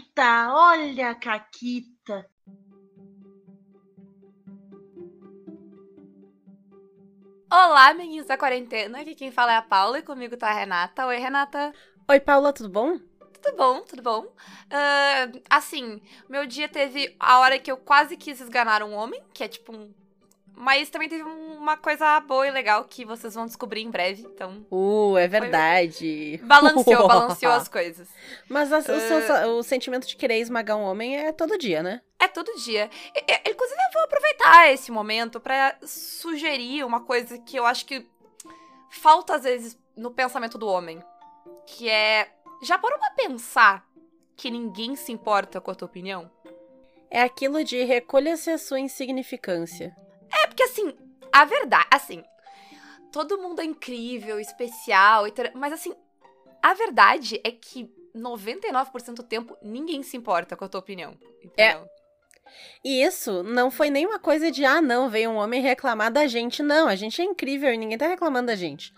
Caquita, olha a Caquita. Olá, amiguinhos da quarentena. Aqui quem fala é a Paula e comigo tá a Renata. Oi, Renata. Oi, Paula, tudo bom? Tudo bom, tudo bom. Uh, assim, meu dia teve a hora que eu quase quis esganar um homem, que é tipo um mas também teve uma coisa boa e legal que vocês vão descobrir em breve, então... Uh, é verdade. Foi... Balanceou, balanceou as coisas. Mas a, uh... o, seu, o, sentimento de querer esmagar um homem é todo dia, né? É todo dia. Inclusive, eu vou aproveitar esse momento para sugerir uma coisa que eu acho que falta às vezes no pensamento do homem. Que é... Já parou pra pensar que ninguém se importa com a tua opinião? É aquilo de recolha-se a sua insignificância. É, porque assim, a verdade, assim, todo mundo é incrível, especial, mas assim, a verdade é que 99% do tempo ninguém se importa com a tua opinião. Entendeu? É. E isso não foi nenhuma coisa de, ah, não, veio um homem reclamar da gente. Não, a gente é incrível e ninguém tá reclamando da gente.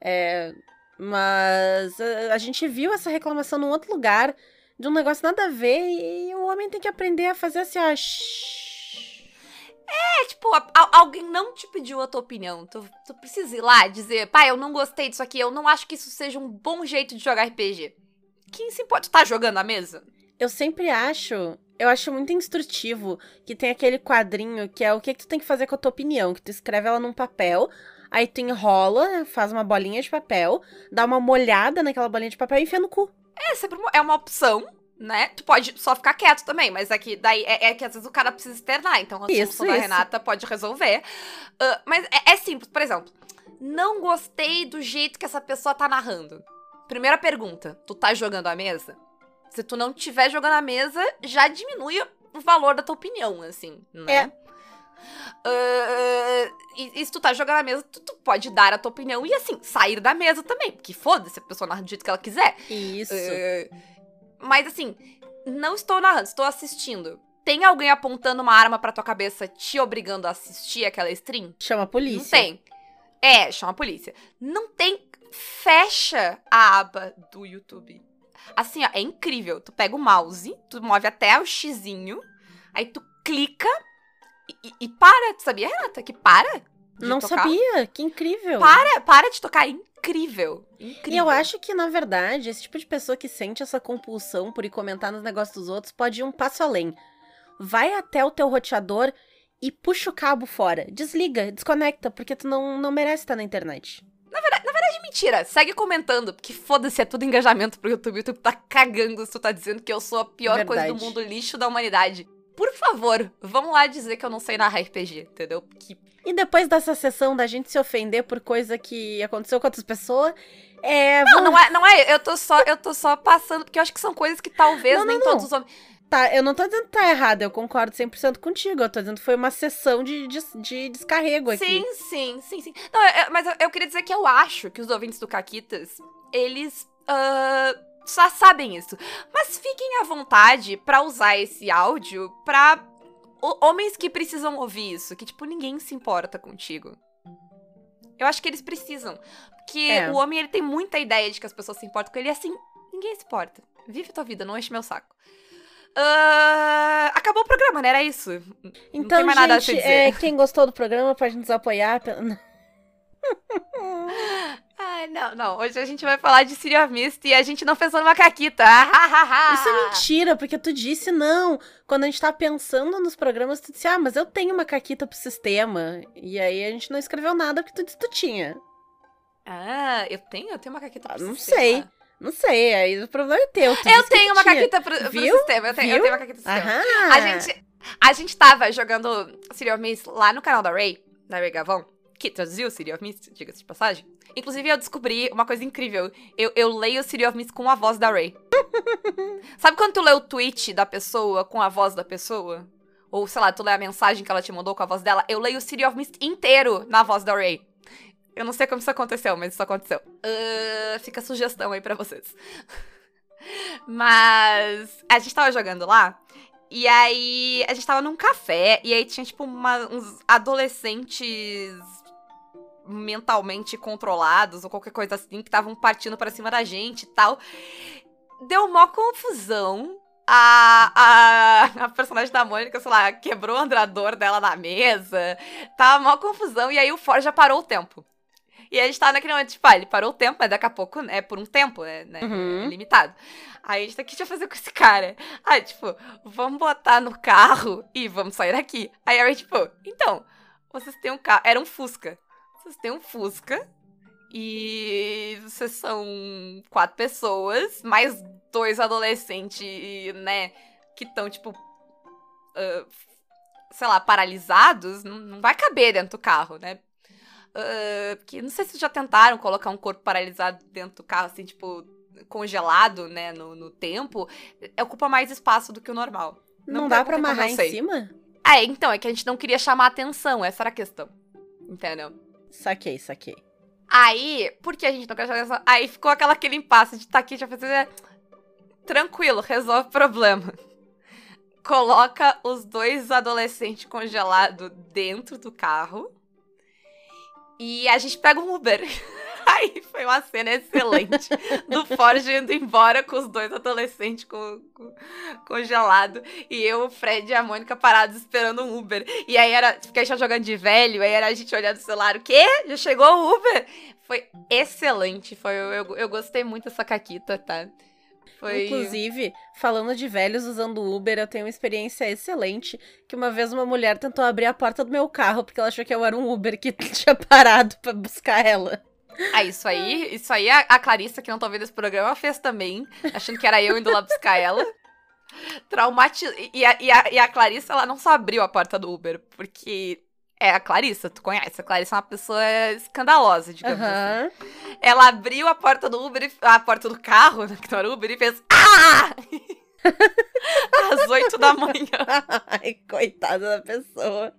É, mas a, a gente viu essa reclamação num outro lugar, de um negócio nada a ver, e o homem tem que aprender a fazer assim, ó. Shh, é, tipo, a, a, alguém não te pediu a tua opinião. Tu, tu precisa ir lá dizer, pai, eu não gostei disso aqui, eu não acho que isso seja um bom jeito de jogar RPG. Quem se importa? Tu tá jogando a mesa? Eu sempre acho. Eu acho muito instrutivo que tem aquele quadrinho que é o que, que tu tem que fazer com a tua opinião. Que tu escreve ela num papel, aí tu enrola, faz uma bolinha de papel, dá uma molhada naquela bolinha de papel e enfia no cu. É, sempre é uma opção né? Tu pode só ficar quieto também, mas é daí é, é, que às vezes o cara precisa externar, então a isso, solução isso. da Renata pode resolver. Uh, mas é, é, simples, por exemplo, não gostei do jeito que essa pessoa tá narrando. Primeira pergunta, tu tá jogando a mesa? Se tu não tiver jogando a mesa, já diminui o valor da tua opinião, assim, né? É. Uh, e, e, se tu tá jogando a mesa, tu, tu, pode dar a tua opinião e, assim, sair da mesa também. Porque foda-se, a pessoa narra do jeito que ela quiser. Isso. Uh, mas assim, não estou narrando, estou assistindo. Tem alguém apontando uma arma pra tua cabeça te obrigando a assistir aquela stream? Chama a polícia. Não tem. É, chama a polícia. Não tem. Fecha a aba do YouTube. Assim, ó, é incrível. Tu pega o mouse, tu move até o xizinho, aí tu clica e, e para. Tu sabia, Renata, que para? Não tocar? sabia, que incrível. Para, para de tocar, incrível. Incrível. E eu acho que, na verdade, esse tipo de pessoa que sente essa compulsão por ir comentar nos negócios dos outros pode ir um passo além. Vai até o teu roteador e puxa o cabo fora. Desliga, desconecta, porque tu não, não merece estar na internet. Na verdade, na verdade, mentira. Segue comentando, porque foda-se, é tudo engajamento pro YouTube. O YouTube tá cagando se tu tá dizendo que eu sou a pior verdade. coisa do mundo, lixo da humanidade. Por favor, vamos lá dizer que eu não sei narrar RPG, entendeu? Que e depois dessa sessão da gente se ofender por coisa que aconteceu com outras pessoas, é. Não, não é, não é. Eu tô só, eu tô só passando, porque eu acho que são coisas que talvez não, nem não, todos os homens. Tá, eu não tô dizendo que tá errado, eu concordo 100% contigo. Eu tô dizendo que foi uma sessão de, de, de descarrego aqui. Sim, sim, sim, sim. Não, eu, mas eu, eu, queria dizer que eu acho que os ouvintes do Caquitas, eles uh, já sabem isso. Mas fiquem à vontade para usar esse áudio pra homens que precisam ouvir isso, que, tipo, ninguém se importa contigo. Eu acho que eles precisam. Porque é. o homem, ele tem muita ideia de que as pessoas se importam com ele. E assim, ninguém se importa. Vive tua vida, não enche meu saco. Uh, acabou o programa, né? Era isso. Então, não tem mais gente, nada a dizer. É, quem gostou do programa pode nos apoiar. Ai, não, não. Hoje a gente vai falar de City of Mist e a gente não pensou numa caquita. Isso é mentira, porque tu disse não. Quando a gente tá pensando nos programas, tu disse, ah, mas eu tenho uma caquita pro sistema. E aí a gente não escreveu nada porque tu disse que tu tinha. Ah, eu tenho? Eu tenho uma caquita pro ah, não sistema. Não sei. Não sei, aí o problema é teu. eu tenho uma caquita pro, pro sistema. Eu tenho, eu tenho uma caquita pro sistema. A gente, a gente tava jogando City of Mist lá no canal da Ray, da Ray Gavon que traduziu City of Mist, diga-se de passagem. Inclusive, eu descobri uma coisa incrível. Eu, eu leio City of Mist com a voz da Ray. Sabe quando tu lê o tweet da pessoa com a voz da pessoa? Ou, sei lá, tu lê a mensagem que ela te mandou com a voz dela? Eu leio o City of Mist inteiro na voz da Ray. Eu não sei como isso aconteceu, mas isso aconteceu. Uh, fica a sugestão aí pra vocês. mas a gente tava jogando lá e aí, a gente tava num café, e aí tinha, tipo, uma, uns adolescentes mentalmente controlados ou qualquer coisa assim que estavam partindo para cima da gente e tal. Deu uma confusão. a, a, a personagem da Mônica, sei lá, quebrou o andrador dela na mesa. Tava uma confusão. E aí o Ford já parou o tempo. E a gente tava naquele momento, tipo, ah, ele parou o tempo, mas daqui a pouco é por um tempo, é, né, Uhum. é limitado. Aí a gente tá o que a gente vai fazer com esse cara? Aí, tipo, vamos botar no carro e vamos sair daqui. Aí a Ray, tipo, então, vocês têm um carro, era um Fusca. Vocês têm um Fusca e vocês são quatro pessoas, mais dois adolescentes, né, que estão, tipo, ah, sei lá, paralisados, não, não vai caber dentro do carro, né? Ah, porque não sei se já tentaram colocar um corpo paralisado dentro do carro, assim, tipo, congelado, né, no, no tempo. É, Ocupa mais espaço do que o normal. Não, Não dá pra amarrar em cima? É, então, é que a gente não queria chamar atenção, essa era a questão. Entendeu? Saquei, saquei. Aí, por que a gente não chamar atenção? Aí ficou aquela, aquele impasse de tá aqui, já fazer. Tranquilo, resolve o problema. Coloca os dois adolescentes congelados dentro do carro. E a gente pega um Uber. Aí foi uma cena excelente do Ford indo embora com os dois adolescentes co- co- congelados. E eu, o Fred e a Mônica parados esperando um Uber. E aí era. Tava jogando de velho, aí era a gente olhando o celular. O quê? Já chegou o Uber? Foi excelente. Foi, eu, eu, eu gostei muito dessa caquita, tá? Foi. Inclusive, falando de velhos usando Uber, eu tenho uma experiência excelente. Que uma vez uma mulher tentou abrir a porta do meu carro porque ela achou que eu era um Uber que tinha parado pra buscar ela. Ah, isso aí, isso aí a, a Clarissa, que não tá ouvindo esse programa, fez também, achando que era eu indo lá buscar ela. Traumatiz... E a, e, a, e a Clarissa, ela não só abriu a porta do Uber, porque é a Clarissa, tu conhece. A Clarissa é uma pessoa escandalosa, digamos assim. Aham. Ela abriu a porta do Uber, a porta do carro, né, que não era Uber, e fez Ah! Às oito da manhã. Ai, coitada da pessoa.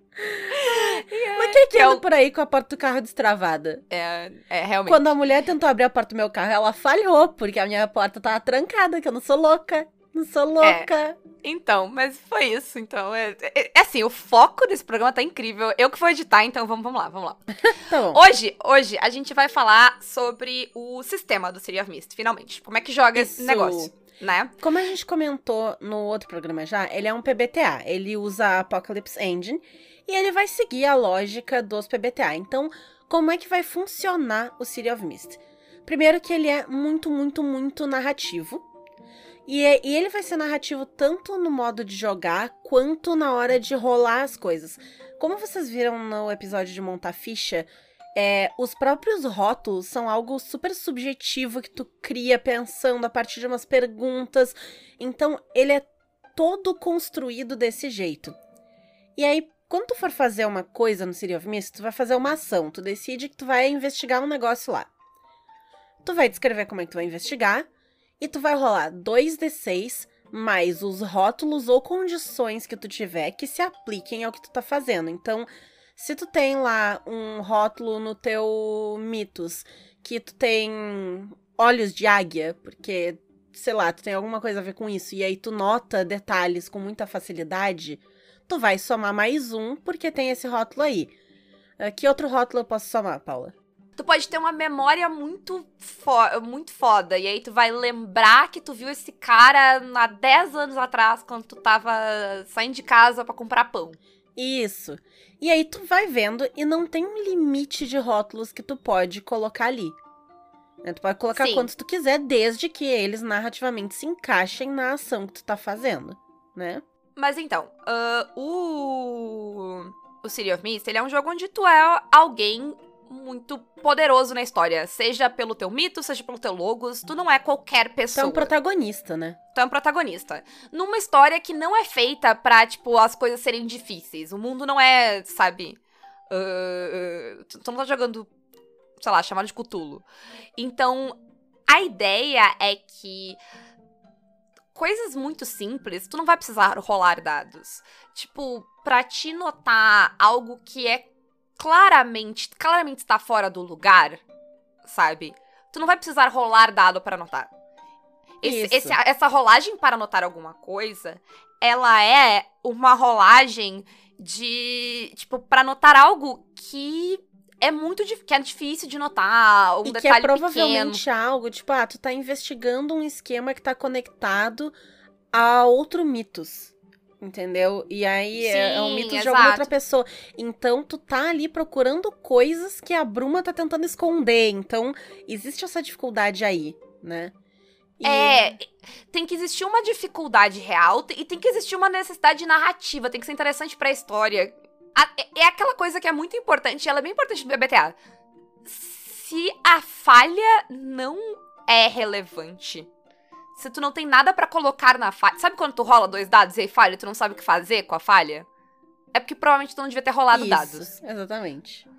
Mas quem que que é anda o- por aí com a porta do carro destravada? É, é realmente. Quando a mulher tentou abrir a porta do meu carro, ela falhou, porque a minha porta tava trancada, que eu não sou louca. Não sou louca. Então, mas foi isso. Então, é, é- é assim, o foco desse programa tá incrível. Eu que vou editar, então vamos, vamos lá, vamos lá. Tá bom. Hoje, hoje, a gente vai falar sobre o sistema do City of Mist, finalmente. Como é que joga esse Isso. negócio, né? Como a gente comentou no outro programa já, ele é um PBTA. Ele usa a Apocalypse Engine e ele vai seguir a lógica dos PBTA. Então, como é que vai funcionar o City of Mist? Primeiro que ele é muito, muito, muito narrativo. E, é- e ele vai ser narrativo tanto no modo de jogar quanto na hora de rolar as coisas. Como vocês viram no episódio de montar ficha, é, os próprios rótulos são algo super subjetivo que tu cria pensando a partir de umas perguntas. Então, ele é todo construído desse jeito. E aí, quando tu for fazer uma coisa no City of Mist, tu vai fazer uma ação. Tu decide que tu vai investigar um negócio lá. Tu vai descrever como é que tu vai investigar. E tu vai rolar 2d6 mais os rótulos ou condições que tu tiver que se apliquem ao que tu tá fazendo. Então, se tu tem lá um rótulo no teu mitos que tu tem olhos de águia, porque, sei lá, tu tem alguma coisa a ver com isso, e aí tu nota detalhes com muita facilidade, tu vai somar mais um, porque tem esse rótulo aí. Ah, Que outro rótulo eu posso somar, Paula? Tu pode ter uma memória muito, fo muito foda. E aí tu vai lembrar que tu viu esse cara há 10 anos atrás, quando tu tava saindo de casa pra comprar pão. Isso. E aí tu vai vendo e não tem um limite de rótulos que tu pode colocar ali. Né, Tu pode colocar Sim. quantos tu quiser, desde que eles narrativamente se encaixem na ação que tu tá fazendo, né? Mas então, ah, o. O City of Mist, ele é um jogo onde tu é alguém muito poderoso na história. Seja pelo teu mito, seja pelo teu logos. Tu não é qualquer Tu é pessoa. um protagonista, né? Tu é um protagonista. Numa história que não é feita pra, tipo, as coisas serem difíceis. O mundo não é, sabe. ah, tu tu não tá jogando, sei lá, chamado de Cthulhu. Então, a ideia é que. Coisas muito simples, tu não vai precisar rolar dados. Tipo, pra te notar algo que é claramente, claramente está fora do lugar, sabe? Tu não vai precisar rolar dado pra notar. Esse- esse- essa rolagem para notar alguma coisa, ela é uma rolagem de, tipo, pra notar algo que é muito que é difícil de notar, um e que é detalhe pequeno. provavelmente algo, tipo, ah, tu tá investigando um esquema que tá conectado a outro mitos. Entendeu? E aí Sim, é, é um mito exato. de alguma outra pessoa. Então, tu tá ali procurando coisas que a Bruma tá tentando esconder. Então, existe essa dificuldade aí, né? E... É, tem que existir uma dificuldade real e tem que existir uma necessidade narrativa, tem que ser interessante pra história. É, é aquela coisa que é muito importante, ela é bem importante no BBTA. Se a falha não é relevante, se tu não tem nada para colocar na falha. Sabe quando tu rola dois dados e aí falha e tu não sabe o que fazer com a falha? É porque provavelmente tu não devia ter rolado Isso, dados. Exatamente.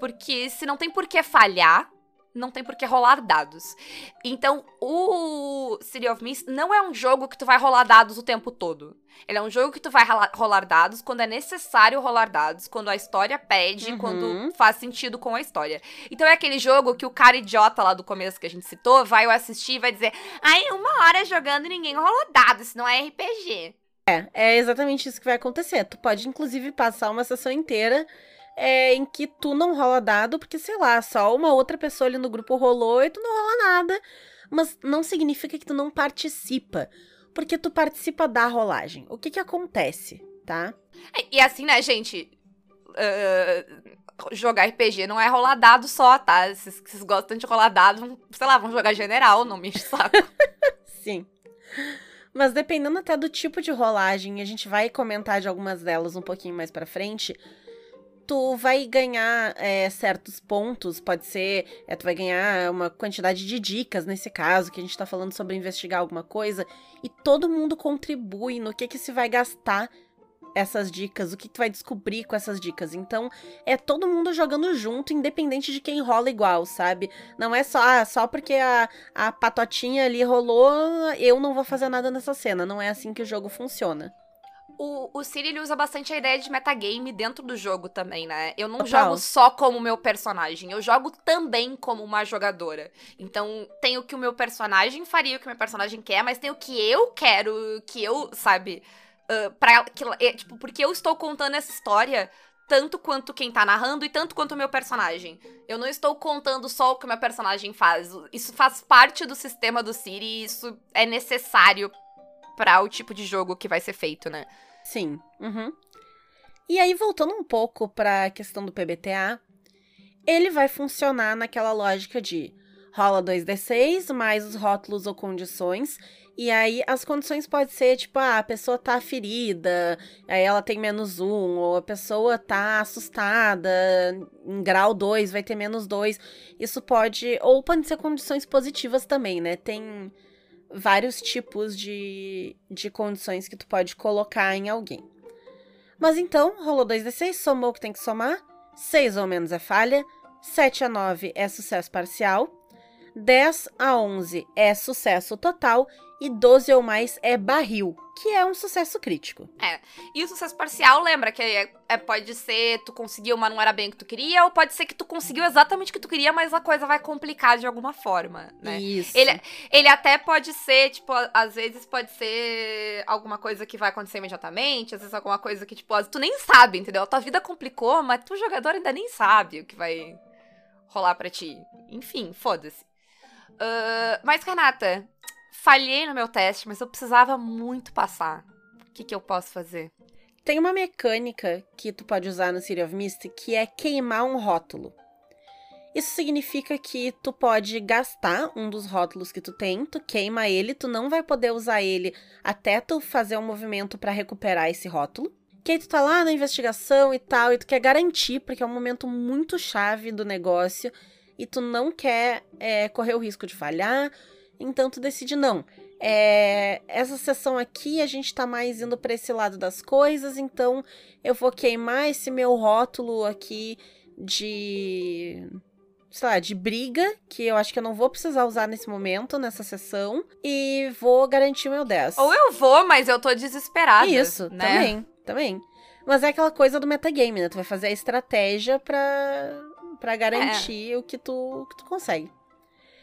Porque se não tem por que falhar, não tem por que rolar dados. Então, o City of Mist não é um jogo que tu vai rolar dados o tempo todo. Ele é um jogo que tu vai rolar dados quando é necessário rolar dados, quando a história pede, uhum. quando faz sentido com a história. Então é aquele jogo que o cara idiota lá do começo que a gente citou vai assistir e vai dizer: ai, uma hora jogando e ninguém rolou dados, isso não é RPG. É, é exatamente isso que vai acontecer. Tu pode, inclusive, passar uma sessão inteira é, em que tu não rola dado, porque, sei lá, só uma outra pessoa ali no grupo rolou e tu não rola nada. Mas não significa que tu não participa, porque tu participa da rolagem. O que que acontece, tá? E assim, né, gente? Uh, jogar RPG não é rolar dado só, tá? Se vocês gostam de rolar dado, sei lá, vão jogar general, não me enche saco. Sim. Mas dependendo até do tipo de rolagem, a gente vai comentar de algumas delas um pouquinho mais para frente tu vai ganhar é, certos pontos, pode ser, é, tu vai ganhar uma quantidade de dicas nesse caso, que a gente tá falando sobre investigar alguma coisa, e todo mundo contribui no que que se vai gastar essas dicas, o que tu vai descobrir com essas dicas. Então, é todo mundo jogando junto, independente de quem rola igual, sabe? Não é só, ah, só porque a, a patotinha ali rolou, eu não vou fazer nada nessa cena. Não é assim que o jogo funciona. O, o Siri ele usa bastante a ideia de metagame dentro do jogo também, né? Eu não Total. jogo só como meu personagem, eu jogo também como uma jogadora. Então, tem o que o meu personagem faria, o que o meu personagem quer, mas tem o que eu quero, que eu, sabe? Uh, pra, que, é, tipo, porque eu estou contando essa história tanto quanto quem tá narrando e tanto quanto o meu personagem. Eu não estou contando só o que o meu personagem faz. Isso faz parte do sistema do Siri e isso é necessário para o tipo de jogo que vai ser feito, né? Sim. Uhum. E aí, voltando um pouco para a questão do PBTA, ele vai funcionar naquela lógica de rola 2d6 mais os rótulos ou condições. E aí as condições podem ser tipo, ah, a pessoa tá ferida, aí ela tem menos um, ou a pessoa tá assustada, em grau 2 vai ter menos dois. Isso pode. Ou podem ser condições positivas também, né? Tem vários tipos de, de condições que tu pode colocar em alguém. Mas então, rolou 2d6, somou o que tem que somar, 6 ou menos é falha, 7 a 9 é sucesso parcial, 10 a 11 é sucesso total e 12 ou mais é barril, que é um sucesso crítico. É. E o sucesso parcial, lembra que é, é, pode ser tu conseguiu, mas não era bem o que tu queria, ou pode ser que tu conseguiu exatamente o que tu queria, mas a coisa vai complicar de alguma forma, né? Isso. Ele, ele até pode ser, tipo, às vezes pode ser alguma coisa que vai acontecer imediatamente, às vezes alguma coisa que, tipo, tu nem sabe, entendeu? A tua vida complicou, mas tu jogador ainda nem sabe o que vai rolar para ti. Enfim, foda-se. Uh, mas, Renata, falhei no meu teste, mas eu precisava muito passar. O que, que eu posso fazer? Tem uma mecânica que tu pode usar no City of Mist que é queimar um rótulo. Isso significa que tu pode gastar um dos rótulos que tu tem, tu queima ele, tu não vai poder usar ele até tu fazer um movimento para recuperar esse rótulo. Que aí tu tá lá na investigação e tal, e tu quer garantir, porque é um momento muito chave do negócio, e tu não quer é, correr o risco de falhar, então tu decide não. É, essa sessão aqui a gente tá mais indo para esse lado das coisas, então eu vou queimar esse meu rótulo aqui de sei lá, de briga, que eu acho que eu não vou precisar usar nesse momento, nessa sessão, e vou garantir o meu 10. Ou eu vou, mas eu tô desesperada. Isso, né? também, também. Mas é aquela coisa do metagame, né? Tu vai fazer a estratégia pra, pra garantir é. o que tu, que tu consegue.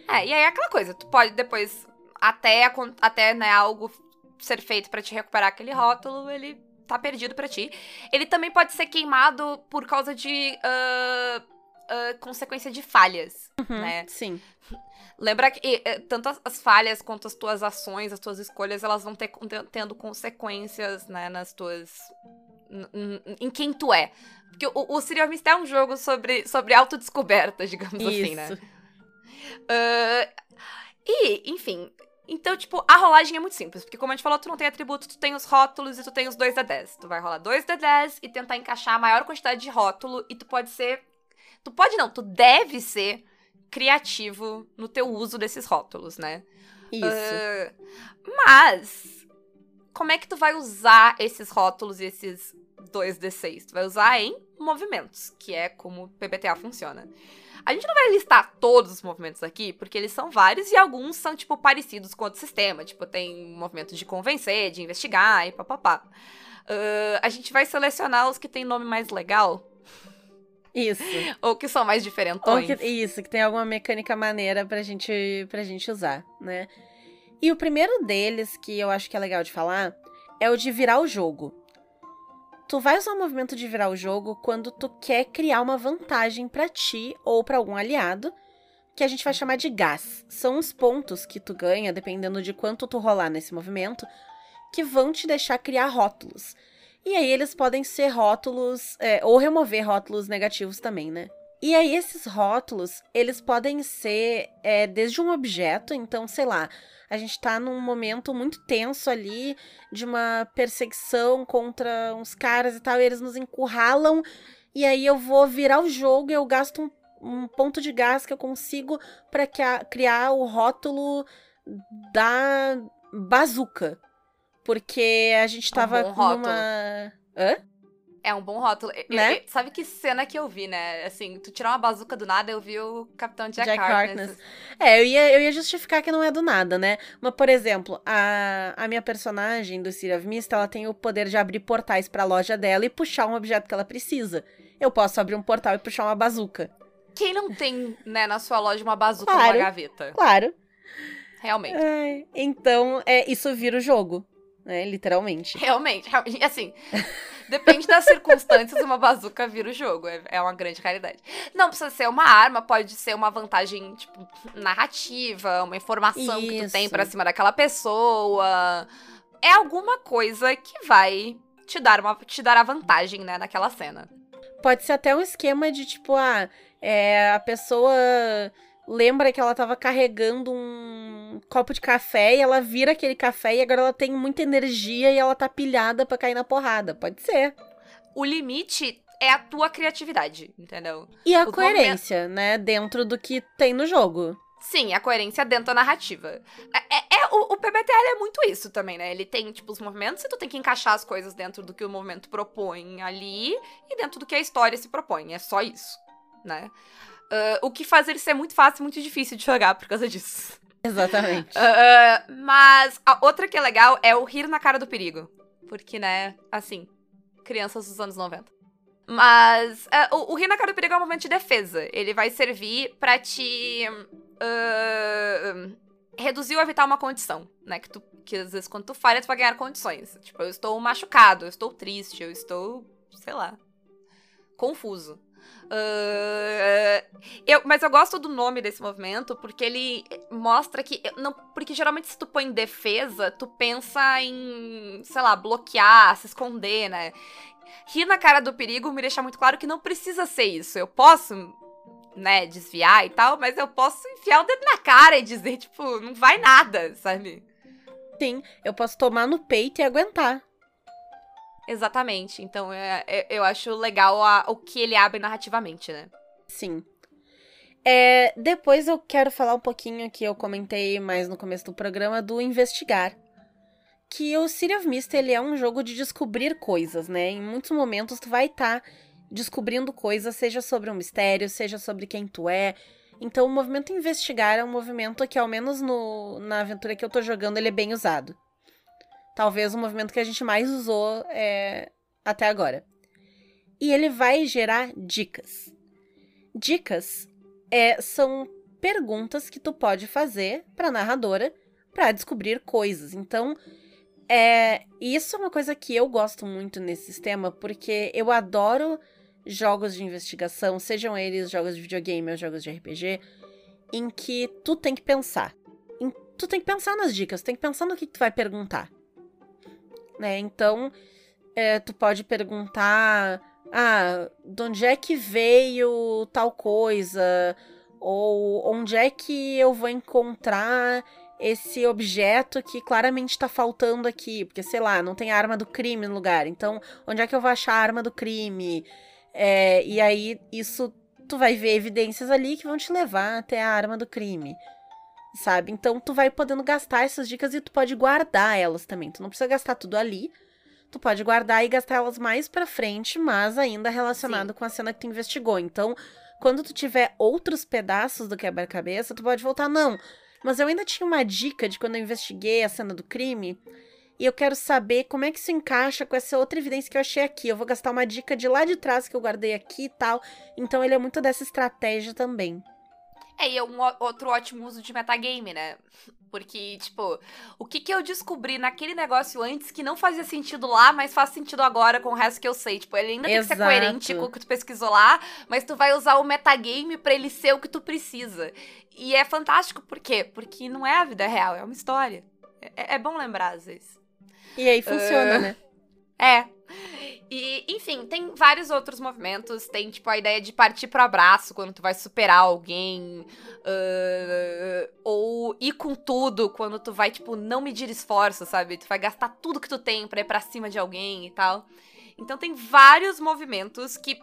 É, e aí é aquela coisa, tu pode depois, até, até né, algo ser feito para te recuperar aquele rótulo, ele tá perdido para ti. Ele também pode ser queimado por causa de uh, uh, consequência de falhas, uhum, né? Sim. Lembra que e, tanto as, as, falhas quanto as tuas ações, as tuas escolhas, elas vão ter tendo consequências, né, nas tuas. Em quem tu é. Porque o, o Serial Mist é um jogo sobre, sobre autodescoberta, digamos Isso. assim, né? Uh, e, enfim, então, tipo, a rolagem é muito simples, porque como a gente falou, tu não tem atributo, tu tem os rótulos e tu tem os 2 d 10. Tu vai rolar 2 d 10 e tentar encaixar a maior quantidade de rótulo e tu pode ser... Tu pode não, tu deve ser criativo no teu uso desses rótulos, né? Isso. Uh, mas, como é que tu vai usar esses rótulos e esses 2d6? Tu vai usar em movimentos, que é como o PBTA funciona. A gente não vai listar todos os movimentos aqui, porque eles são vários e alguns são, tipo, parecidos com outro sistema. Tipo, tem movimentos de convencer, de investigar e papapá. Uh, a gente vai selecionar os que tem nome mais legal. Isso. Ou que são mais diferentões. Que, isso, que tem alguma mecânica maneira pra gente, pra gente usar, né? E o primeiro deles, que eu acho que é legal de falar, é o de virar o jogo. Tu vai usar o movimento de virar o jogo quando tu quer criar uma vantagem para ti ou para algum aliado, que a gente vai chamar de gás. São os pontos que tu ganha, dependendo de quanto tu rolar nesse movimento, que vão te deixar criar rótulos. E aí eles podem ser rótulos, é, ou remover rótulos negativos também, né? E aí esses rótulos, eles podem ser é, desde um objeto, então, sei lá, a gente tá num momento muito tenso ali de uma perseguição contra uns caras e tal, e eles nos encurralam. E aí eu vou virar o jogo e eu gasto um, um ponto de gás que eu consigo para criar o rótulo da bazuca. Porque a gente tava um numa. Hã? É um bom rótulo. Né? Sabe que cena que eu vi, né? Assim, tu tirar uma bazuca do nada, eu vi o Capitão Jack, Jack Harkness. Harkness. É, eu ia, eu ia justificar que não é do nada, né? Mas, por exemplo, a, a minha personagem do City of Mist, ela tem o poder de abrir portais pra loja dela e puxar um objeto que ela precisa. Eu posso abrir um portal e puxar uma bazuca. Quem não tem, né, na sua loja uma bazuca claro, numa gaveta? Claro. Realmente. É, então, é, isso vira o jogo, né? Literalmente. Realmente. Assim... Depende das circunstâncias, uma bazuca vira o jogo. É, é uma grande caridade. Não precisa ser uma arma, pode ser uma vantagem, tipo, narrativa, uma informação Isso. que tu tem pra cima daquela pessoa. É alguma coisa que vai te dar, uma, te dar a vantagem, né, naquela cena. Pode ser até um esquema de, tipo, ah, é, a pessoa lembra que ela tava carregando um copo de café e ela vira aquele café e agora ela tem muita energia e ela tá pilhada para cair na porrada. Pode ser. O limite é a tua criatividade, entendeu? E a o coerência, né? Dentro do que tem no jogo. Sim, a coerência dentro da narrativa. É, é, é o, o, PBTL é muito isso também, né? Ele tem, tipo, os movimentos e tu tem que encaixar as coisas dentro do que o movimento propõe ali e dentro do que a história se propõe. É só isso, né? Uh, o que faz ele ser muito fácil e muito difícil de jogar por causa disso. Exatamente. Uh, mas a outra que é legal é o rir na cara do perigo. Porque, né, assim, crianças dos anos 90. Mas uh, o, o rir na cara do perigo é um movimento de defesa. Ele vai servir para te uh, reduzir ou evitar uma condição, né? Que, tu, que às vezes quando tu falha, tu vai ganhar condições. Tipo, eu estou machucado, eu estou triste, eu estou, sei lá, confuso. Uh, eu, mas eu gosto do nome desse movimento porque ele mostra que. Não, porque geralmente se tu põe defesa, tu pensa em, sei lá, bloquear, se esconder, né? Rir na cara do perigo me deixa muito claro que não precisa ser isso. Eu posso, né, desviar e tal, mas eu posso enfiar o dedo na cara e dizer, tipo, não vai nada, sabe? Sim, eu posso tomar no peito e aguentar. Exatamente. Então, é, é, eu acho legal a, o que ele abre narrativamente, né? Sim. É, depois eu quero falar um pouquinho que eu comentei mais no começo do programa do investigar. Que o City of Mist ele é um jogo de descobrir coisas, né? Em muitos momentos tu vai estar tá descobrindo coisas, seja sobre um mistério, seja sobre quem tu é. Então o movimento investigar é um movimento que, ao menos no, na aventura que eu tô jogando, ele é bem usado. Talvez o movimento que a gente mais usou é, até agora. E ele vai gerar dicas. Dicas é, são perguntas que tu pode fazer para a narradora para descobrir coisas. Então, é, isso é uma coisa que eu gosto muito nesse sistema, porque eu adoro jogos de investigação, sejam eles jogos de videogame ou jogos de RPG, em que tu tem que pensar. Em, tu tem que pensar nas dicas, tu tem que pensar no que, que tu vai perguntar. Né? Então, é, tu pode perguntar: ah, de onde é que veio tal coisa? Ou onde é que eu vou encontrar esse objeto que claramente está faltando aqui? Porque, sei lá, não tem arma do crime no lugar. Então, onde é que eu vou achar a arma do crime? É, e aí, isso tu vai ver evidências ali que vão te levar até a arma do crime. Sabe? Então tu vai podendo gastar essas dicas e tu pode guardar elas também. Tu não precisa gastar tudo ali. Tu pode guardar e gastar elas mais pra frente, mas ainda relacionado Sim. com a cena que tu investigou. Então, quando tu tiver outros pedaços do quebra-cabeça, tu pode voltar, não. Mas eu ainda tinha uma dica de quando eu investiguei a cena do crime e eu quero saber como é que isso encaixa com essa outra evidência que eu achei aqui. Eu vou gastar uma dica de lá de trás que eu guardei aqui e tal. Então ele é muito dessa estratégia também. É, e é um outro ótimo uso de metagame, né? Porque, tipo, o que, que eu descobri naquele negócio antes que não fazia sentido lá, mas faz sentido agora com o resto que eu sei. Tipo, ele ainda Exato. tem que ser coerente com o que tu pesquisou lá, mas tu vai usar o metagame para ele ser o que tu precisa. E é fantástico, por quê? Porque não é a vida real, é uma história. É, é bom lembrar, às vezes. E aí funciona, uh, né? É. E, enfim, tem vários outros movimentos. Tem, tipo, a ideia de partir pro abraço quando tu vai superar alguém. Uh, ou ir com tudo quando tu vai, tipo, não medir esforço, sabe? Tu vai gastar tudo que tu tem pra ir pra cima de alguém e tal. Então tem vários movimentos que.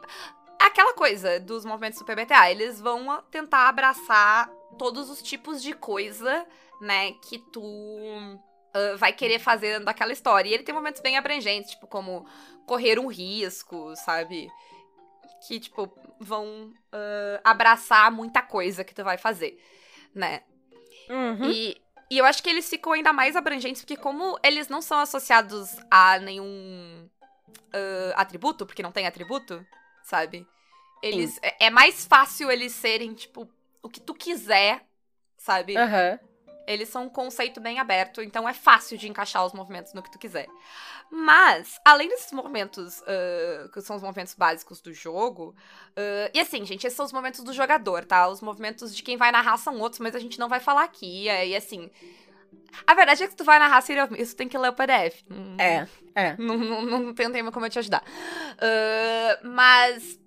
Aquela coisa dos movimentos Super BTA, eles vão tentar abraçar todos os tipos de coisa, né, que tu uh, vai querer fazer daquela história. E ele tem momentos bem abrangentes, tipo, como correr um risco, sabe? Que, tipo, vão uh, abraçar muita coisa que tu vai fazer, né? Uhum. E, e eu acho que eles ficam ainda mais abrangentes, porque como eles não são associados a nenhum uh, atributo, porque não tem atributo, sabe? Eles. É, é, mais fácil eles serem, tipo, o que tu quiser, sabe? Uhum. Eles são um conceito bem aberto, então é fácil de encaixar os movimentos no que tu quiser. Mas, além desses movimentos, uh, que são os movimentos básicos do jogo, uh, e assim, gente, esses são os momentos do jogador, tá? Os movimentos de quem vai narrar são outros, mas a gente não vai falar aqui. E assim, a verdade é que tu vai narrar Serial Isso tem que ler o PDF. É, é. Não, não, não tem tema como eu te ajudar. Uh, mas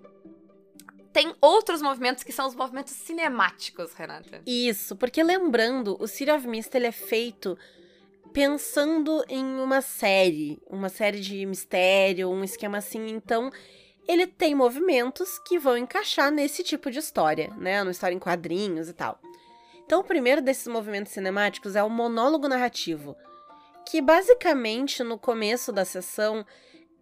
tem outros movimentos que são os movimentos cinemáticos, Renata. Isso, porque lembrando, o City of Mist ele é feito pensando em uma série, uma série de mistério, um esquema assim, então ele tem movimentos que vão encaixar nesse tipo de história, né, uma história em quadrinhos e tal. Então o primeiro desses movimentos cinemáticos é o monólogo narrativo, que basicamente no começo da sessão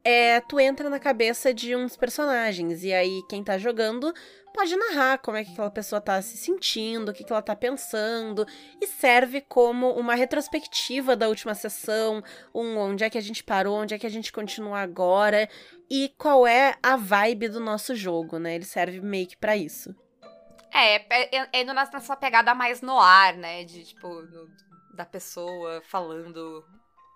é, tu entra na cabeça de uns personagens. E aí, quem tá jogando pode narrar como é que aquela pessoa tá se sentindo, o que, que ela tá pensando, e serve como uma retrospectiva da última sessão, um onde é que a gente parou, onde é que a gente continua agora, e qual é a vibe do nosso jogo, né? Ele serve meio que pra isso. É, é, é, é nessa pegada mais no ar, né? De tipo, no, da pessoa falando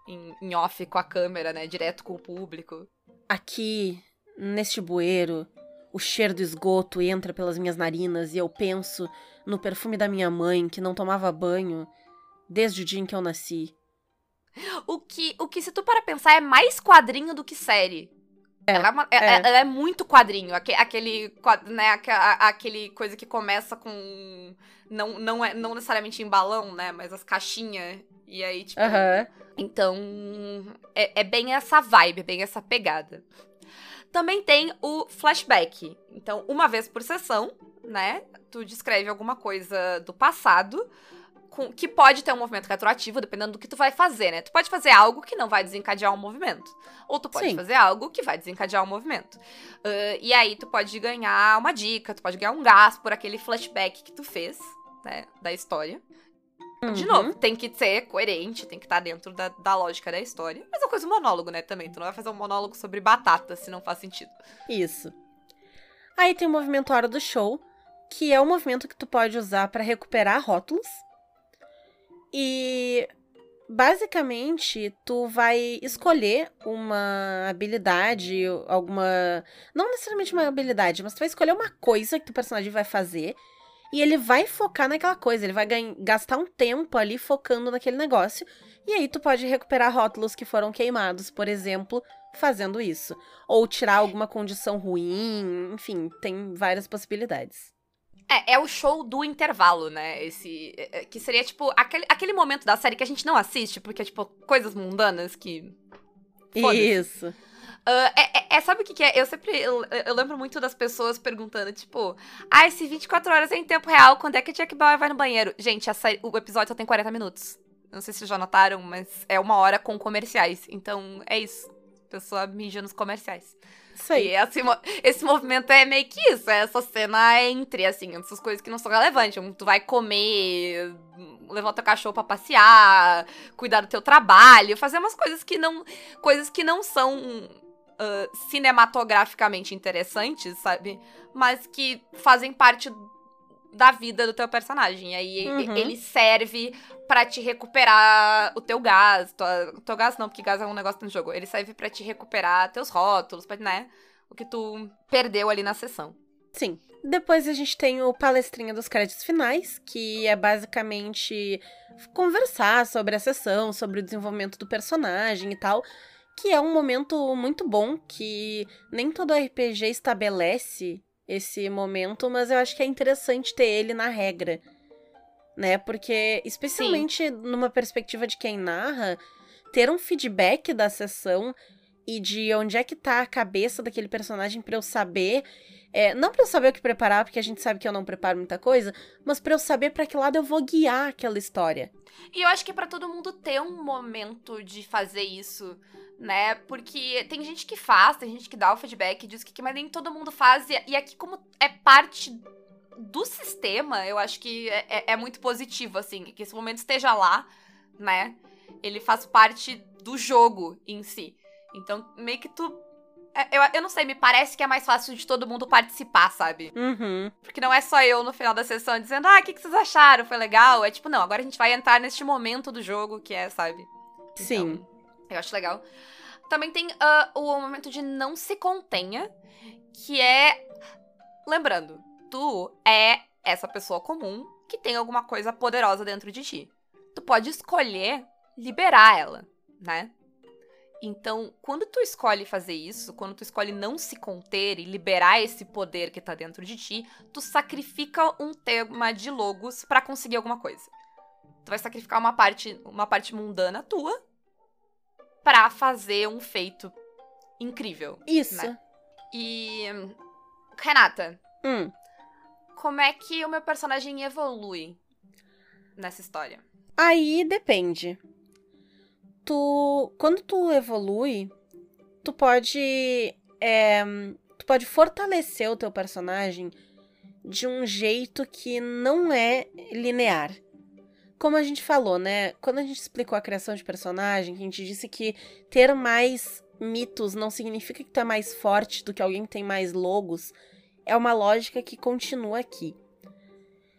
em, em off com a câmera, né? Direto com o público. Aqui, neste bueiro, o cheiro do esgoto entra pelas minhas narinas e eu penso no perfume da minha mãe que não tomava banho desde o dia em que eu nasci. O que, o que se tu para pensar, é mais quadrinho do que série. É, ela, é uma, é. é. ela, é muito quadrinho. Aquele, né, aquele coisa que começa com. Não, não, é, não necessariamente em balão, né? Mas as caixinhas. E aí, tipo. Então, é, é bem essa vibe, bem essa pegada. Também tem o flashback. Então, uma vez por sessão, né? Tu descreve alguma coisa do passado com, que pode ter um movimento retroativo, dependendo do que tu vai fazer, né? Tu pode fazer algo que não vai desencadear um movimento. Ou tu pode Sim. fazer algo que vai desencadear um movimento. Uh, e aí tu pode ganhar uma dica, tu pode ganhar um gás por aquele flashback que tu fez, né? Da história. Uhum. De novo, tem que ser coerente, tem que estar tá dentro da, da lógica da história. Mas é uma coisa monólogo, né, também. Tu não vai fazer um monólogo sobre batata se não faz sentido. Isso. Aí tem o movimento Hora do Show, que é um movimento que tu pode usar para recuperar rótulos. E basicamente tu vai escolher uma habilidade, alguma. Não necessariamente uma habilidade, mas tu vai escolher uma coisa que o personagem vai fazer e ele vai focar naquela coisa, ele vai gastar um tempo ali focando naquele negócio. E aí tu pode recuperar rótulos que foram queimados, por exemplo, fazendo isso. Ou tirar alguma condição ruim, enfim, tem várias possibilidades. É, é o show do intervalo, né? Esse. É, é, que seria, tipo, aquele, aquele momento da série que a gente não assiste, porque é, tipo, coisas mundanas que. Isso. Uh, é, é, é, sabe o que, que, é? Eu sempre. Eu, eu, lembro muito das pessoas perguntando, tipo, ah, esse 24 horas é em tempo real, quando é que Jack Bauer vai no banheiro? Gente, série, o episódio só tem 40 minutos. Não sei se vocês já notaram, mas é uma hora com comerciais. Então, é isso. Pessoa mija nos comerciais. Isso aí. Esse, esse movimento é meio que isso, é essa cena entre, assim, essas coisas que não são relevantes. Tu vai comer, levar teu cachorro pra passear, cuidar do teu trabalho, fazer umas coisas que não. Coisas que não são uh, cinematograficamente interessantes, sabe? Mas que fazem parte da vida do teu personagem. Aí uhum. ele serve para te recuperar o teu gás. Tua, teu gás não, porque gás é um negócio no jogo. Ele serve para te recuperar teus rótulos, pra, né? O que tu perdeu ali na sessão. Sim. Depois a gente tem o palestrinha dos créditos finais, que é basicamente conversar sobre a sessão, sobre o desenvolvimento do personagem e tal que é um momento muito bom que nem todo RPG estabelece esse momento, mas eu acho que é interessante ter ele na regra, né? Porque especialmente Sim. numa perspectiva de quem narra, ter um feedback da sessão e de onde é que tá a cabeça daquele personagem para eu saber, é, não para eu saber o que preparar, porque a gente sabe que eu não preparo muita coisa, mas para eu saber para que lado eu vou guiar aquela história. E eu acho que é para todo mundo ter um momento de fazer isso né? Porque tem gente que faz, tem gente que dá o feedback, diz que mas nem todo mundo faz. E aqui, como é parte do sistema, eu acho que é, é, é muito positivo, assim, que esse momento esteja lá, né? Ele faz parte do jogo em si. Então, meio que tu. É, eu, eu não sei, me parece que é mais fácil de todo mundo participar, sabe? Uhum. Porque não é só eu no final da sessão dizendo, ah, o que, que vocês acharam? Foi legal? É tipo, não, agora a gente vai entrar neste momento do jogo que é, sabe? Sim. Eu acho legal. Também tem uh, o momento de não se contenha, que é. Lembrando, tu é essa pessoa comum que tem alguma coisa poderosa dentro de ti. Tu pode escolher liberar ela, né? Então, quando tu escolhe fazer isso, quando tu escolhe não se conter e liberar esse poder que tá dentro de ti, tu sacrifica um tema de logos para conseguir alguma coisa. Tu vai sacrificar uma parte, uma parte mundana tua para fazer um feito incrível. Isso. Né? E. Renata. Hum. Como é que o meu personagem evolui nessa história? Aí depende. Tu. Quando tu evolui, tu pode. É, tu pode fortalecer o teu personagem de um jeito que não é linear como a gente falou, né? Quando a gente explicou a criação de personagem, a gente disse que ter mais mitos não significa que tu é mais forte do que alguém que tem mais logos. É uma lógica que continua aqui.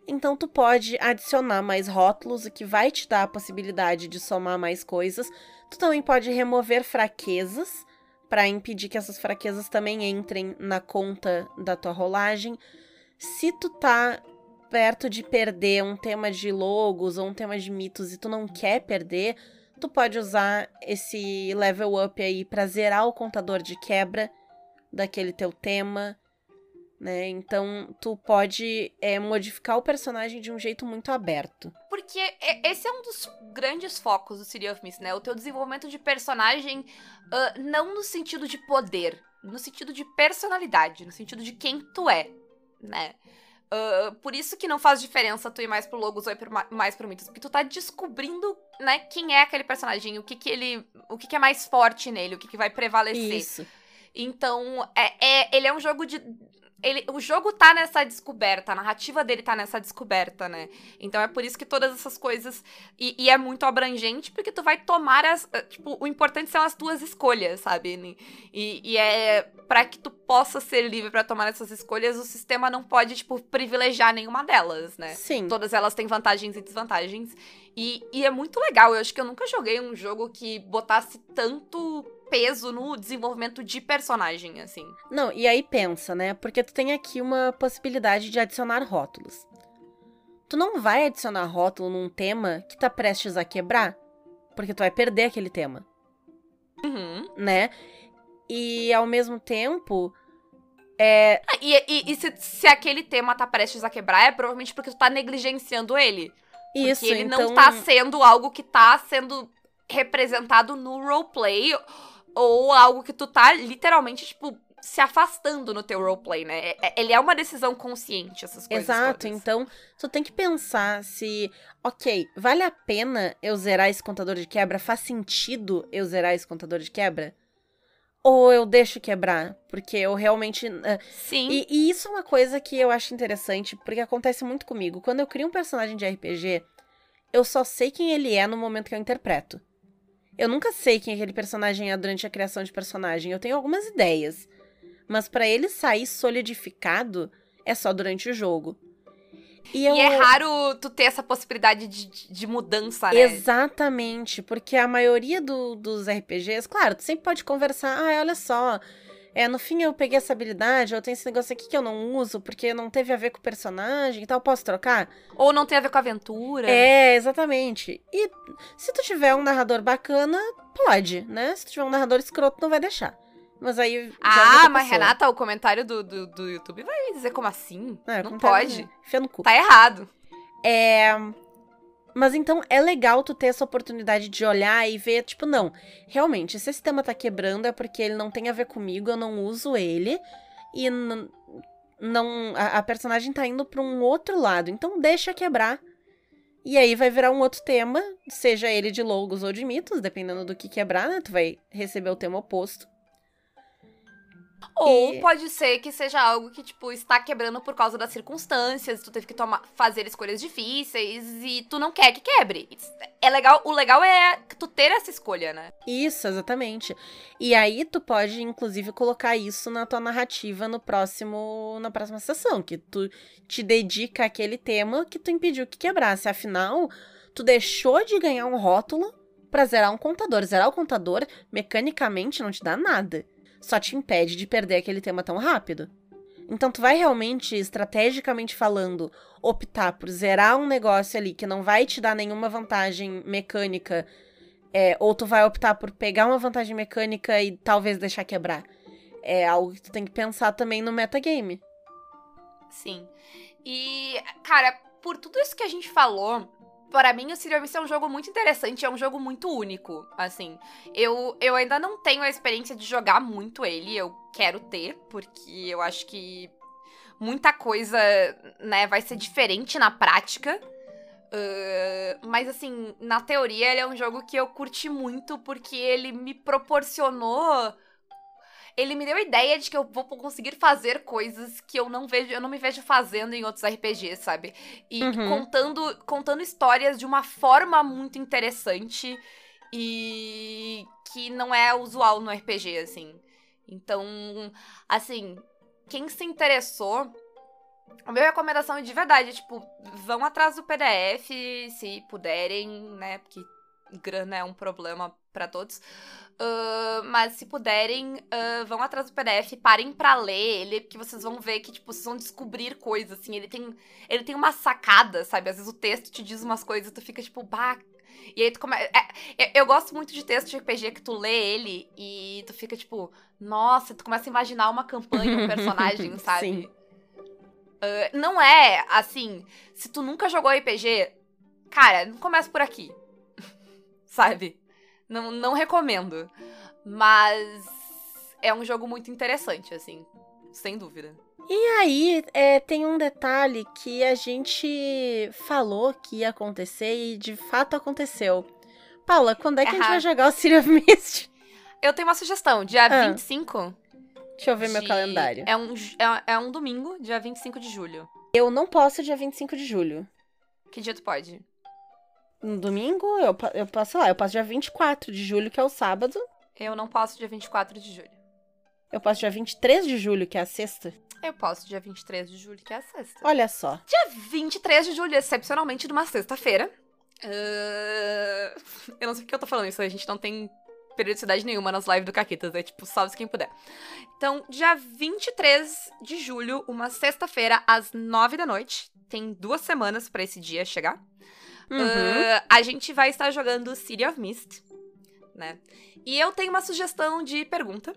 Então tu pode adicionar mais rótulos, o que vai te dar a possibilidade de somar mais coisas. Tu também pode remover fraquezas para impedir que essas fraquezas também entrem na conta da tua rolagem. Se tu tá perto de perder um tema de logos ou um tema de mitos e tu não quer perder, tu pode usar esse level up aí para zerar o contador de quebra daquele teu tema, né? Então tu pode é, modificar o personagem de um jeito muito aberto. Porque esse é um dos grandes focos do City of Mist, né? O teu desenvolvimento de personagem uh, não no sentido de poder, no sentido de personalidade, no sentido de quem tu é, né? Uh, por isso que não faz diferença tu ir mais pro Logos ou ir pro, mais pro Mitos, porque tu tá descobrindo, né, quem é aquele personagem, o que que ele, o que que é mais forte nele, o que que vai prevalecer. Isso. Então, é, é, ele é um jogo de ele, o jogo tá nessa descoberta, a narrativa dele tá nessa descoberta, né? Então é por isso que todas essas coisas. E, e é muito abrangente, porque tu vai tomar as. Eh, tipo, o importante são as tuas escolhas, sabe? E, e é para que tu possa ser livre para tomar essas escolhas, o sistema não pode, tipo, privilegiar nenhuma delas, né? Sim. Todas elas têm vantagens e desvantagens. E, e é muito legal. Eu acho que eu nunca joguei um jogo que botasse tanto peso no desenvolvimento de personagem, assim. Não, e aí pensa, né? Porque tu tem aqui uma possibilidade de adicionar rótulos. tu não vai adicionar rótulo num tema que tá prestes a quebrar, porque tu vai perder aquele tema. Uhum. Né? E ao mesmo tempo. É... Ah, e, e, e se, se, aquele tema tá prestes a quebrar, é provavelmente porque tu tá negligenciando ele. Isso, porque ele então... não tá sendo algo que tá sendo representado no roleplay ou algo que tu tá literalmente, tipo, se afastando no teu roleplay, né? É, é, ele é uma decisão consciente, essas coisas. Exato, todas. então tu tem que pensar se, ok, vale a pena eu zerar esse contador de quebra? Faz sentido eu zerar esse contador de quebra? Ou eu deixo quebrar? Porque eu realmente. Uh, Sim. E, e, isso é uma coisa que eu acho interessante, porque acontece muito comigo. Quando eu crio um personagem de RPG, eu só sei quem ele é no momento que eu interpreto. Eu nunca sei quem aquele personagem é durante a criação de personagem. Eu tenho algumas ideias. Mas para ele sair solidificado, é só durante o jogo. E, eu... e, é raro tu ter essa possibilidade de, de mudança, né? Exatamente, porque a maioria do, dos RPGs, claro, tu sempre pode conversar, ah, olha só, é, no fim eu peguei essa habilidade, eu tenho esse negócio aqui que eu não uso, porque não teve a ver com o personagem e tal, posso trocar? Ou não tem a ver com a aventura. É, exatamente. E se tu tiver um narrador bacana, pode, né? Se tu tiver um narrador escroto, não vai deixar. Mas aí. Ah, mas Renata, o comentário do, do, do, YouTube vai dizer como assim? É, não pode. Enfia no cu. Tá errado. É. Mas então é legal tu ter essa oportunidade de olhar e ver, tipo, não, realmente, se esse tema tá quebrando é porque ele não tem a ver comigo, eu não uso ele. E não. A, a personagem tá indo pra um outro lado. Então deixa quebrar. E aí vai virar um outro tema, seja ele de logos ou de mitos, dependendo do que quebrar, né? Tu vai receber o tema oposto. Ou e... pode ser que seja algo que, tipo, está quebrando por causa das circunstâncias, tu teve que tomar, fazer escolhas difíceis e tu não quer que quebre. É legal, o legal é tu ter essa escolha, né? Isso, exatamente. E aí tu pode, inclusive, colocar isso na tua narrativa no próximo, na próxima sessão, que tu te dedica àquele tema que tu impediu que quebrasse. Afinal, tu deixou de ganhar um rótulo para zerar um contador. Zerar o contador, mecanicamente, não te dá nada só te impede de perder aquele tema tão rápido. Então tu vai realmente, estrategicamente falando, optar por zerar um negócio ali que não vai te dar nenhuma vantagem mecânica, é, ou tu vai optar por pegar uma vantagem mecânica e talvez deixar quebrar. É algo que tu tem que pensar também no metagame. Sim. E, cara, por tudo isso que a gente falou, para mim, o Serial Mist é um jogo muito interessante, é um jogo muito único, assim. Eu, eu ainda não tenho a experiência de jogar muito ele, eu quero ter, porque eu acho que muita coisa, né, vai ser diferente na prática. Uh, mas assim, na teoria ele é um jogo que eu curti muito porque ele me proporcionou ele me deu a ideia de que eu vou conseguir fazer coisas que eu não vejo, eu não me vejo fazendo em outros RPGs, sabe? E uhum. contando, contando histórias de uma forma muito interessante e que não é usual no RPG, assim. Então, assim, quem se interessou, a minha recomendação é de verdade, tipo, vão atrás do PDF se puderem, né? Porque grana é um problema para todos. Uh, mas se puderem, uh, vão atrás do PDF, parem para ler ele, porque vocês vão ver que, tipo, vocês vão descobrir coisas, assim. Ele tem, ele tem uma sacada, sabe? Às vezes o texto te diz umas coisas e tu fica, tipo, bah. E aí tu começa. É, eu gosto muito de texto de RPG que tu lê ele e tu fica, tipo, nossa, tu começa a imaginar uma campanha, um personagem, sabe? Sim. Uh, não é assim, se tu nunca jogou RPG, cara, não começa por aqui. Sabe? Não, não recomendo. Mas é um jogo muito interessante, assim, sem dúvida. E aí, é, tem um detalhe que a gente falou que ia acontecer e de fato aconteceu. Paula, quando é que a gente vai jogar o City of Mist? Eu tenho uma sugestão, dia ah. 25. Deixa eu ver de... meu calendário. É um, é, é um domingo, dia 25 de julho. Eu não posso dia 25 de julho. Que dia tu pode? No domingo, eu, eu passo lá. Eu passo dia 24 de julho, que é o sábado. Eu não posso dia 24 de julho. Eu passo dia 23 de julho, que é a sexta. Eu posso dia 23 de julho, que é a sexta. Olha só. Dia 23 de julho, excepcionalmente, numa sexta-feira. Uh... Eu não sei porque eu tô falando isso, a gente não tem periodicidade nenhuma nas lives do Caquitas, é tipo, salve quem puder. Então, dia 23 de julho, uma sexta-feira, às 9 da noite, tem duas semanas para esse dia chegar. Uhum. Uh, a gente vai estar jogando City of Mist, né? E eu tenho uma sugestão de pergunta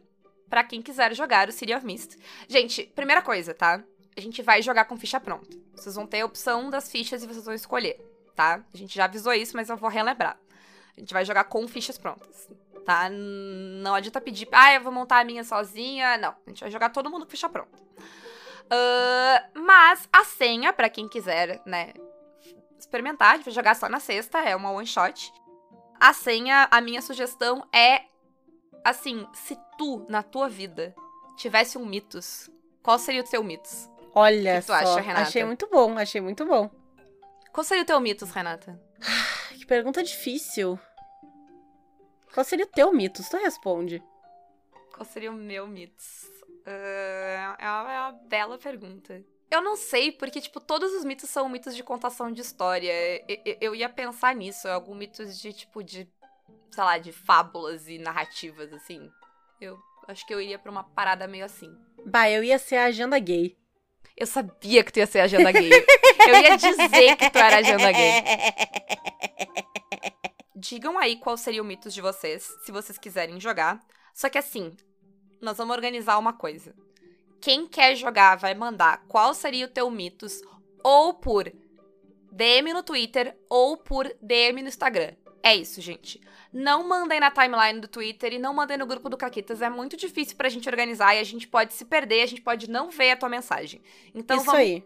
para quem quiser jogar o City of Mist. Gente, primeira coisa, tá? A gente vai jogar com ficha pronta. Vocês vão ter a opção das fichas e vocês vão escolher, tá? A gente já avisou isso, mas eu vou relembrar. A gente vai jogar com fichas prontas, tá? Não adianta pedir, ah, eu vou montar a minha sozinha. Não, a gente vai jogar todo mundo com ficha pronta. Uh, mas a senha, para quem quiser, né, experimentar, a gente vai jogar só na sexta, é uma one shot. A senha, a minha sugestão é assim, se tu, na tua vida, tivesse um mitos, qual seria o teu mitos? Olha que tu só, acha, Renata? achei muito bom, achei muito bom. Qual seria o teu mitos, Renata? que pergunta difícil. Qual seria o teu mitos? Tu responde. Qual seria o meu mitos? Uh, é, uma, é uma bela pergunta. Eu não sei, porque, tipo, todos os mitos são mitos de contação de história. Eu, eu ia pensar nisso, algum mitos de, tipo, de, sei lá, de fábulas e narrativas, assim. Eu acho que eu iria pra uma parada meio assim. Bah, eu ia ser a agenda gay. Eu sabia que tu ia ser a agenda gay. eu ia dizer que tu era a agenda gay. Digam aí qual seria o mitos de vocês, se vocês quiserem jogar. Só que assim, nós vamos organizar uma coisa quem quer jogar vai mandar qual seria o teu mitos ou por DM no Twitter ou por DM no Instagram. É isso, gente. Não mandem na timeline do Twitter e não mandem no grupo do Caquitas. É muito difícil pra gente organizar e a gente pode se perder, a gente pode não ver a tua mensagem. Então Isso vamos... aí.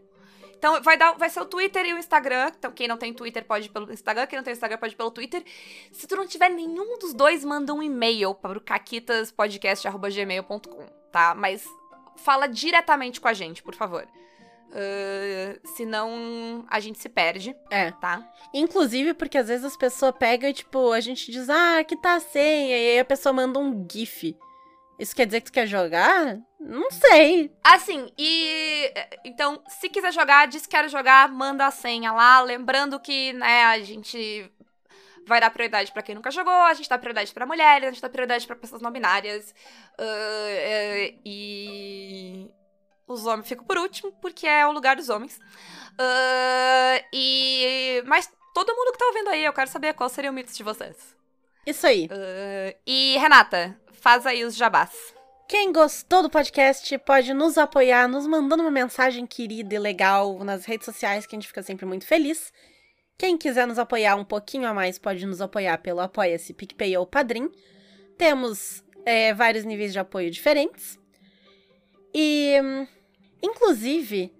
Então vai, dar, vai ser o Twitter e o Instagram. Então quem não tem Twitter pode ir pelo Instagram, quem não tem Instagram pode ir pelo Twitter. Se tu não tiver nenhum dos dois, manda um e-mail para o caquitaspodcast.gmail.com, tá? Mas fala diretamente com a gente, por favor. Uh, senão a gente se perde. É. Tá? Inclusive, porque às vezes as pessoas pegam e, tipo, a gente diz, ah, que tá a senha, e aí a pessoa manda um GIF. Isso quer dizer que tu quer jogar? Não sei. Assim, e. Então, se quiser jogar, diz que quer jogar, manda a senha lá. Lembrando que, né, a gente vai dar prioridade para quem nunca jogou, a gente dá prioridade para mulheres, a gente dá prioridade para pessoas não binárias. Uh, uh, e os homens ficam por último, porque é o lugar dos homens. Uh, e mas todo mundo que tá ouvindo aí, eu quero saber qual seria o mito de vocês. Isso aí. e Renata, faz aí os jabás. Quem gostou do podcast pode nos apoiar, nos mandando uma mensagem querida e legal nas redes sociais, que a gente fica sempre muito feliz. Quem quiser nos apoiar um pouquinho a mais pode nos apoiar pelo Apoia-se, PicPay ou Padrim. Temos é, vários níveis de apoio diferentes. E, inclusive,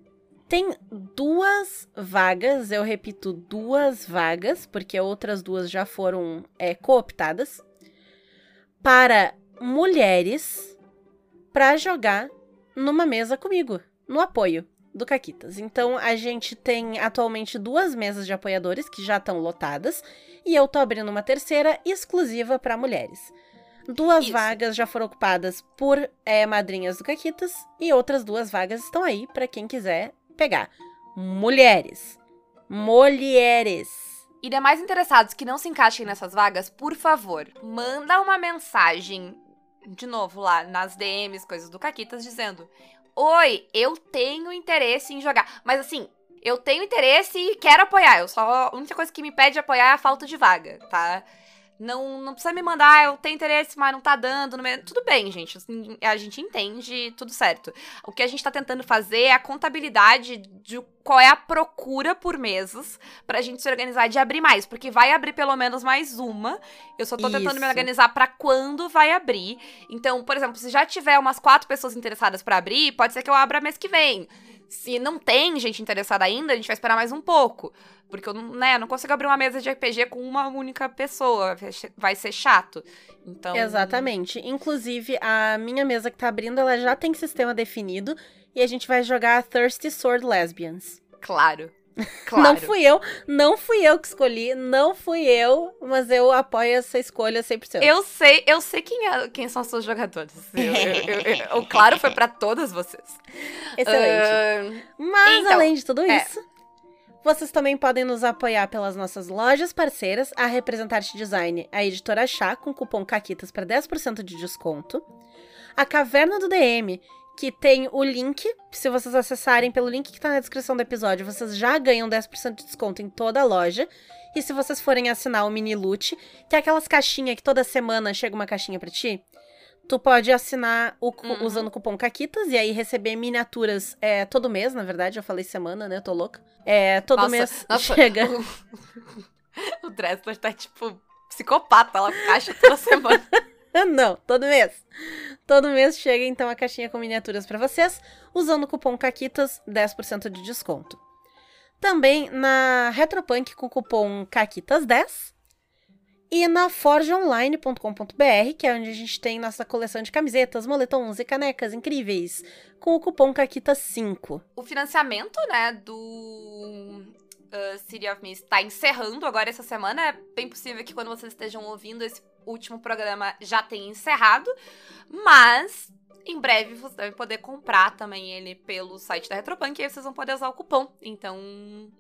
tem duas vagas, eu repito, duas vagas, porque outras duas já foram é, cooptadas, para mulheres para jogar numa mesa comigo, no apoio do Caquitas. Então a gente tem atualmente duas mesas de apoiadores que já estão lotadas e eu tô abrindo uma terceira exclusiva para mulheres. Duas Isso. vagas já foram ocupadas por é, madrinhas do Caquitas e outras duas vagas estão aí para quem quiser pegar. Mulheres. Mulheres. E demais interessados que não se encaixem nessas vagas, por favor, manda uma mensagem de novo lá nas DMs, coisas do Caquitas, dizendo: Oi, eu tenho interesse em jogar. Mas assim, eu tenho interesse e quero apoiar. Eu só a única coisa que me pede apoiar é a falta de vaga, tá? Não, não precisa me mandar, eu tenho interesse, mas não tá dando. Não... Tudo bem, gente. Assim, a gente entende, tudo certo. O que a gente tá tentando fazer é a contabilidade de qual é a procura por meses pra gente se organizar de abrir mais. Porque vai abrir pelo menos mais uma. Eu só tô Isso. tentando me organizar para quando vai abrir. Então, por exemplo, se já tiver umas quatro pessoas interessadas para abrir, pode ser que eu abra mês que vem. Se não tem gente interessada ainda, a gente vai esperar mais um pouco. Porque eu né, não consigo abrir uma mesa de RPG com uma única pessoa. Vai ser chato. Então. Exatamente. Inclusive, a minha mesa que tá abrindo, ela já tem sistema definido. E a gente vai jogar Thirsty Sword Lesbians. Claro. Claro. Não fui eu, não fui eu que escolhi, não fui eu, mas eu apoio essa escolha 100%. Eu sei, eu sei quem, é, quem são os seus jogadores. Eu, o claro foi para todas vocês. Excelente. Uh, mas então, além de tudo é. isso, vocês também podem nos apoiar pelas nossas lojas parceiras, a Representarte Design, a Editora Chá, com cupom CAQUITAS para 10% de desconto, a Caverna do DM, que tem o link. Se vocês acessarem pelo link que tá na descrição do episódio, vocês já ganham 10% de desconto em toda a loja. E se vocês forem assinar o Mini Loot, que é aquelas caixinhas que toda semana chega uma caixinha para ti, tu pode assinar o, uhum. usando o cupom CAQUITAS e aí receber miniaturas é, todo mês, na verdade. Eu falei semana, né? Eu tô louca. É, todo nossa, mês nossa, chega. O, o Dressler tá tipo psicopata, ela caixa toda semana. Não, todo mês. Todo mês chega então a caixinha com miniaturas para vocês, usando o cupom CAQUITAS, 10% de desconto. Também na Retropunk com o cupom CAQUITAS10 e na forgeonline.com.br, que é onde a gente tem nossa coleção de camisetas, moletons e canecas incríveis, com o cupom CAQUITAS5. O financiamento, né, do uh, City of Mist está encerrando agora essa semana. É bem possível que quando vocês estejam ouvindo esse último programa já tenha encerrado, mas em breve vocês devem poder comprar também ele pelo site da Retropunk e aí vocês vão poder usar o cupom. Então.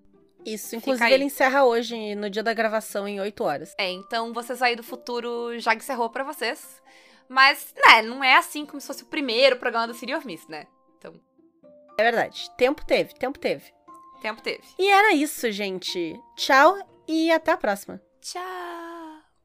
Isso, inclusive ele encerra hoje, no dia da gravação, em 8 horas. É, então vocês aí do futuro já encerrou para vocês. Mas, né, não é assim como se fosse o primeiro programa do City of Mist, né? Então. É verdade. Tempo teve, tempo teve. Tempo teve. E era isso, gente. Tchau e até a próxima. Tchau.